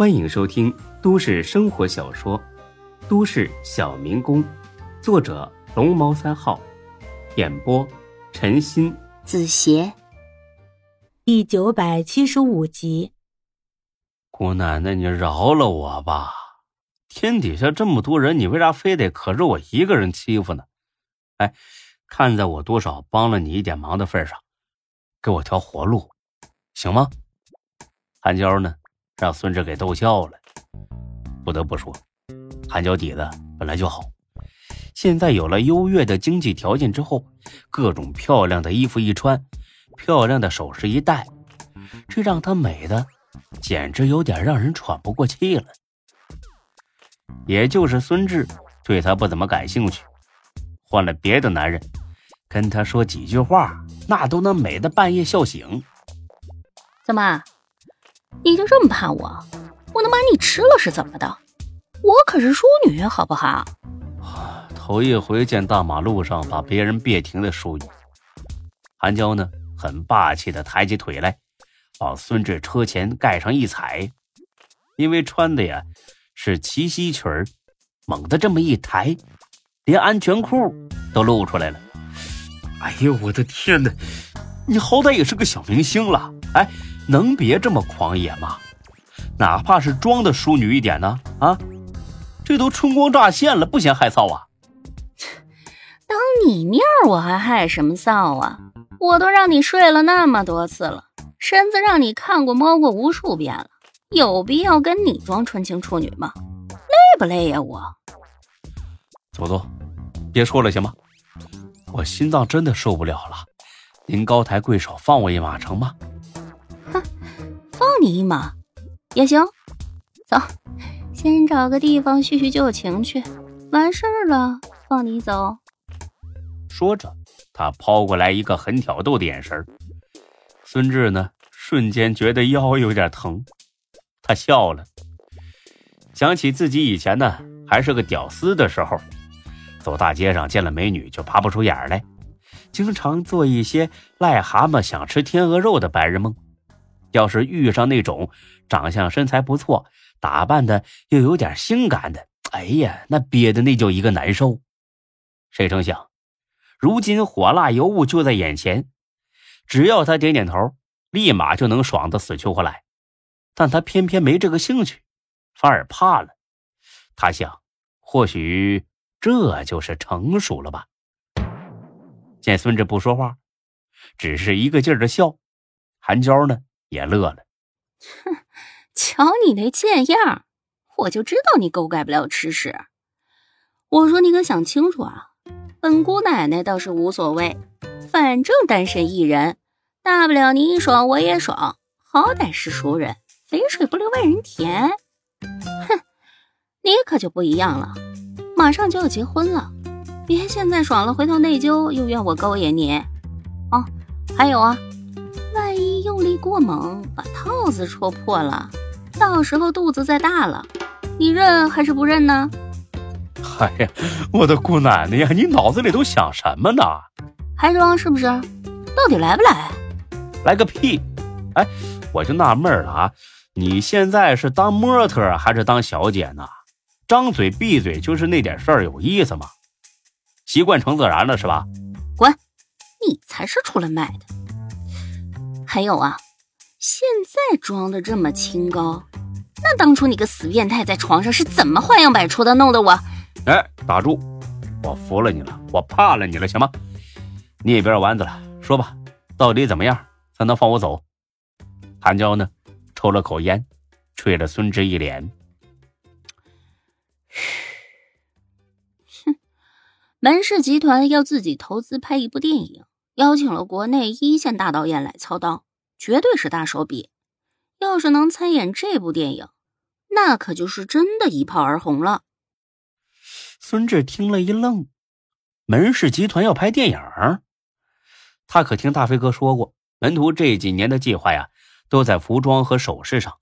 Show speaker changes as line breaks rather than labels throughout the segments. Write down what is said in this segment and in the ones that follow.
欢迎收听都市生活小说《都市小民工》，作者龙猫三号，演播陈鑫、
子邪，
第九百七十五集。
姑奶奶，你饶了我吧！天底下这么多人，你为啥非得可着我一个人欺负呢？哎，看在我多少帮了你一点忙的份上，给我条活路，行吗？韩娇呢，让孙志给逗笑了。不得不说，韩娇底子本来就好，现在有了优越的经济条件之后，各种漂亮的衣服一穿，漂亮的首饰一戴，这让她美的简直有点让人喘不过气了。也就是孙志对她不怎么感兴趣，换了别的男人，跟她说几句话，那都能美的半夜笑醒。
怎么？你就这么怕我？我能把你吃了是怎么的？我可是淑女，好不好？
头一回见大马路上把别人别停的淑女。韩娇呢，很霸气的抬起腿来，往孙志车前盖上一踩。因为穿的呀是齐膝裙儿，猛地这么一抬，连安全裤都露出来了。哎呦，我的天哪！你好歹也是个小明星了，哎。能别这么狂野吗？哪怕是装的淑女一点呢？啊，这都春光乍现了，不嫌害臊啊？
当你面我还害什么臊啊？我都让你睡了那么多次了，身子让你看过摸过无数遍了，有必要跟你装纯情处女吗？累不累呀？我
走走，别说了行吗？我心脏真的受不了了，您高抬贵手，放我一马成吗？
放你一马也行，走，先找个地方叙叙旧情去。完事儿了，放你走。
说着，他抛过来一个很挑逗的眼神。孙志呢，瞬间觉得腰有点疼，他笑了，想起自己以前呢还是个屌丝的时候，走大街上见了美女就爬不出眼来，经常做一些癞蛤蟆想吃天鹅肉的白日梦。要是遇上那种长相身材不错、打扮的又有点性感的，哎呀，那憋的那叫一个难受。谁成想，如今火辣尤物就在眼前，只要他点点头，立马就能爽的死去活来。但他偏偏没这个兴趣，反而怕了。他想，或许这就是成熟了吧。见孙志不说话，只是一个劲儿的笑，韩娇呢？也乐了，
哼，瞧你那贱样，我就知道你狗改不了吃屎。我说你可想清楚啊，本姑奶奶倒是无所谓，反正单身一人，大不了你爽我也爽，好歹是熟人，肥水不流外人田。哼，你可就不一样了，马上就要结婚了，别现在爽了，回头内疚又怨我勾引你。哦，还有啊。用力过猛，把套子戳破了，到时候肚子再大了，你认还是不认呢？
哎呀，我的姑奶奶呀，你脑子里都想什么呢？
还装是不是？到底来不来？
来个屁！哎，我就纳闷了啊，你现在是当模特还是当小姐呢？张嘴闭嘴就是那点事儿，有意思吗？习惯成自然了是吧？
滚！你才是出来卖的。还有啊，现在装的这么清高，那当初你个死变态在床上是怎么花样百出的，弄得我……
哎，打住！我服了你了，我怕了你了，行吗？你也别绕弯子了，说吧，到底怎么样才能放我走？韩娇呢，抽了口烟，吹了孙志一脸。
哼，门氏集团要自己投资拍一部电影。邀请了国内一线大导演来操刀，绝对是大手笔。要是能参演这部电影，那可就是真的一炮而红了。
孙志听了一愣，门氏集团要拍电影？他可听大飞哥说过，门徒这几年的计划呀，都在服装和首饰上，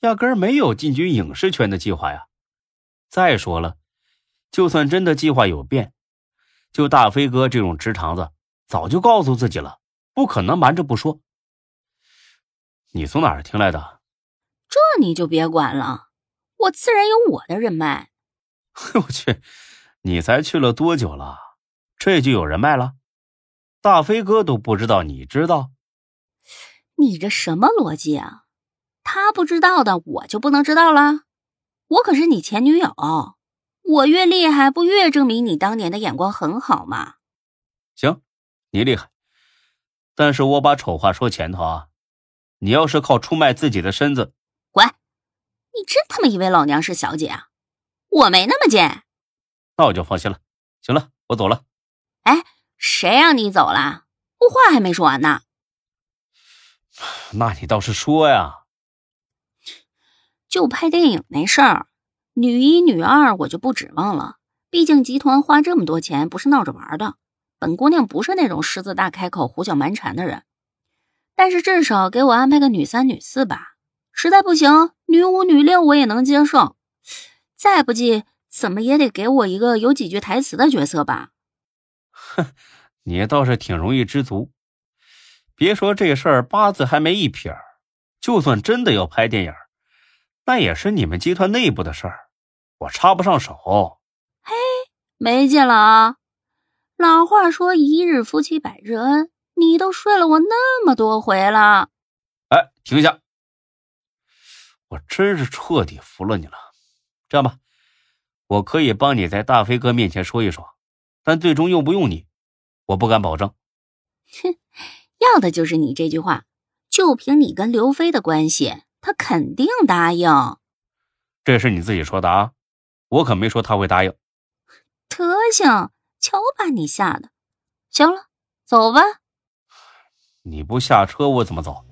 压根儿没有进军影视圈的计划呀。再说了，就算真的计划有变，就大飞哥这种直肠子。早就告诉自己了，不可能瞒着不说。你从哪儿听来的？
这你就别管了，我自然有我的人脉。
我去，你才去了多久了，这就有人脉了？大飞哥都不知道，你知道？
你这什么逻辑啊？他不知道的，我就不能知道了？我可是你前女友，我越厉害，不越证明你当年的眼光很好吗？
行，你厉害，但是我把丑话说前头啊，你要是靠出卖自己的身子，
滚！你真他妈以为老娘是小姐啊？我没那么贱。
那我就放心了。行了，我走了。
哎，谁让你走了？我话还没说完呢。
那你倒是说呀。
就拍电影那事儿，女一女二我就不指望了。毕竟集团花这么多钱不是闹着玩的。本姑娘不是那种狮子大开口、胡搅蛮缠的人。但是至少给我安排个女三、女四吧。实在不行，女五、女六我也能接受。再不济，怎么也得给我一个有几句台词的角色吧。
哼，你倒是挺容易知足。别说这事儿八字还没一撇儿，就算真的要拍电影。那也是你们集团内部的事儿，我插不上手。
嘿，没劲了啊！老话说“一日夫妻百日恩”，你都睡了我那么多回了。
哎，停下！我真是彻底服了你了。这样吧，我可以帮你在大飞哥面前说一说，但最终用不用你，我不敢保证。
哼，要的就是你这句话。就凭你跟刘飞的关系。他肯定答应，
这是你自己说的啊，我可没说他会答应。
德行，瞧把你吓的！行了，走吧。
你不下车我怎么走？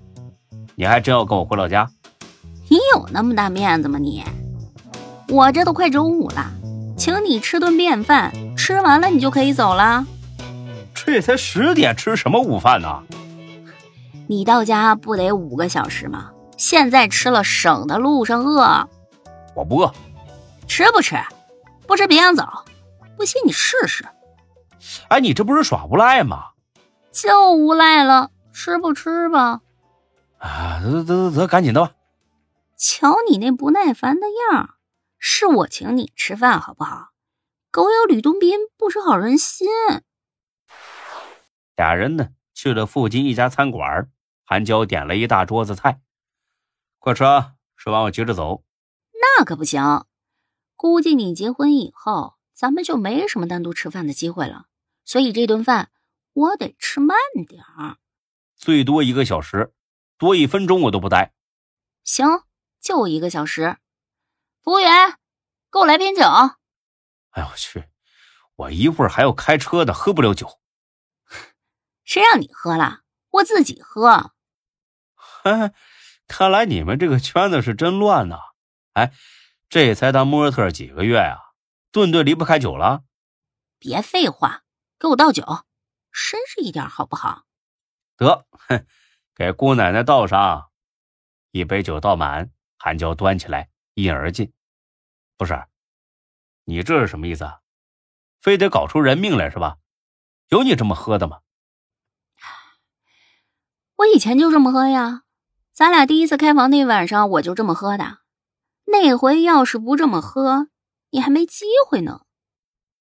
你还真要跟我回老家？
你有那么大面子吗你？我这都快中午了，请你吃顿便饭，吃完了你就可以走了。
这才十点，吃什么午饭呢？
你到家不得五个小时吗？现在吃了，省得路上饿。
我不饿，
吃不吃？不吃别想走。不信你试试。
哎，你这不是耍无赖吗？
就无赖了，吃不吃吧？
啊，得得得得，赶紧的吧。
瞧你那不耐烦的样是我请你吃饭好不好？狗咬吕洞宾，不识好人心。
俩人呢，去了附近一家餐馆，韩娇点了一大桌子菜。快吃啊！吃完我接着走。
那可不行，估计你结婚以后，咱们就没什么单独吃饭的机会了。所以这顿饭我得吃慢点儿，
最多一个小时，多一分钟我都不待。
行，就一个小时。服务员，给我来瓶酒。
哎呦我去，我一会儿还要开车的，喝不了酒。
谁让你喝了？我自己喝。
哈。看来你们这个圈子是真乱呐！哎，这才当模特几个月啊，顿顿离不开酒了。
别废话，给我倒酒，绅士一点好不好？
得，哼，给姑奶奶倒上一杯酒，倒满。韩娇端起来，一饮而尽。不是，你这是什么意思啊？非得搞出人命来是吧？有你这么喝的吗？
我以前就这么喝呀。咱俩第一次开房那晚上，我就这么喝的。那回要是不这么喝，你还没机会呢。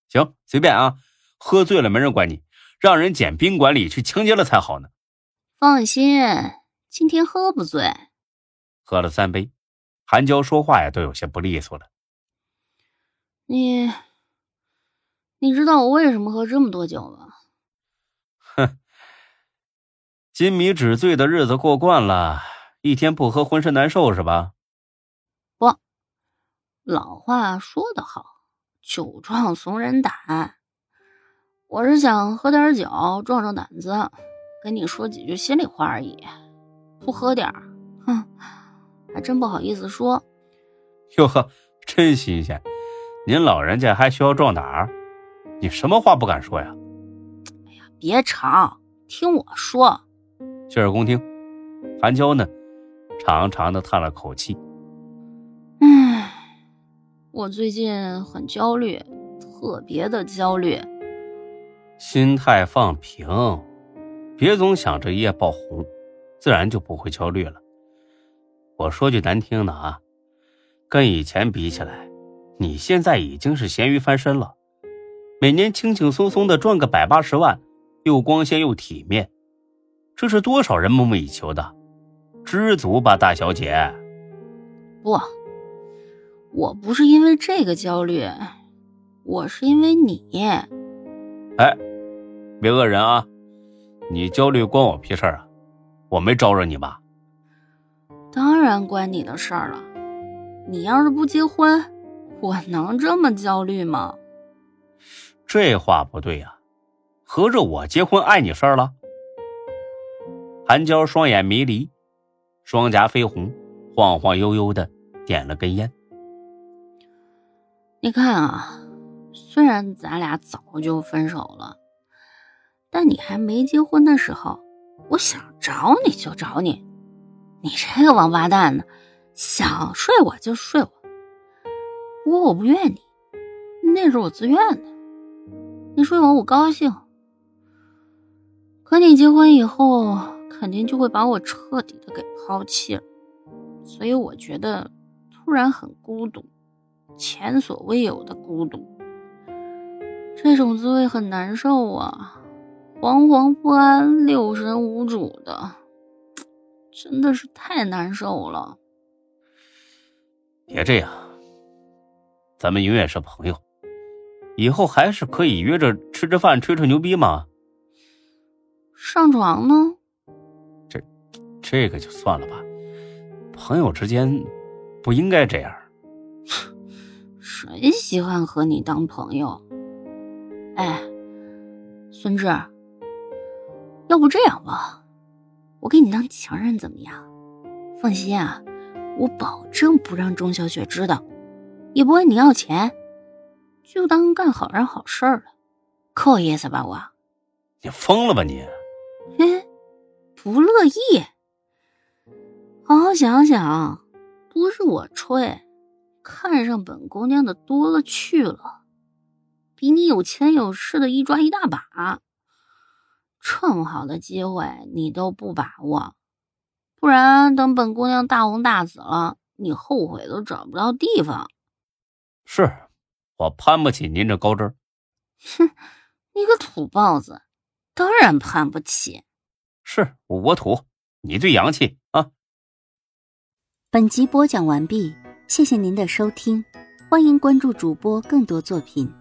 行，随便啊，喝醉了没人管你，让人捡宾馆里去清洁了才好呢。
放心，今天喝不醉。
喝了三杯，韩娇说话呀都有些不利索了。
你，你知道我为什么喝这么多酒吗？
哼，金米纸醉的日子过惯了。一天不喝浑身难受是吧？
不，老话说得好，酒壮怂人胆。我是想喝点酒壮壮胆子，跟你说几句心里话而已。不喝点儿，哼，还真不好意思说。
哟呵，真新鲜！您老人家还需要壮胆儿？你什么话不敢说呀？
哎呀，别吵，听我说。
洗耳恭听。韩娇呢？长长的叹了口气，
唉，我最近很焦虑，特别的焦虑。
心态放平，别总想着一夜爆红，自然就不会焦虑了。我说句难听的啊，跟以前比起来，你现在已经是咸鱼翻身了，每年轻轻松松的赚个百八十万，又光鲜又体面，这是多少人梦寐以求的，知足吧，大小姐。
不，我不是因为这个焦虑，我是因为你。
哎，别讹人啊！你焦虑关我屁事啊？我没招惹你吧？
当然关你的事儿了。你要是不结婚，我能这么焦虑吗？
这话不对呀，合着我结婚碍你事儿了？韩娇双眼迷离，双颊绯红，晃晃悠悠的点了根烟。
你看啊。虽然咱俩早就分手了，但你还没结婚的时候，我想找你就找你。你这个王八蛋呢，想睡我就睡我。不过我不怨你，那是我自愿的。你睡我我高兴，可你结婚以后肯定就会把我彻底的给抛弃了，所以我觉得突然很孤独，前所未有的孤独。这种滋味很难受啊，惶惶不安、六神无主的，真的是太难受了。
别这样，咱们永远是朋友，以后还是可以约着吃吃饭、吹吹牛逼嘛？
上床呢？
这，这个就算了吧，朋友之间不应该这样。
谁喜欢和你当朋友？哎，孙志，要不这样吧，我给你当情人怎么样？放心啊，我保证不让钟小雪知道，也不问你要钱，就当干好人好事了，够意思吧？我，
你疯了吧你？
嘿，不乐意？好好想想，不是我吹，看上本姑娘的多了去了。比你有钱有势的一抓一大把，这么好的机会你都不把握，不然等本姑娘大红大紫了，你后悔都找不到地方。
是我攀不起您这高枝。
哼，你个土包子，当然攀不起。
是我土，你最洋气啊！
本集播讲完毕，谢谢您的收听，欢迎关注主播更多作品。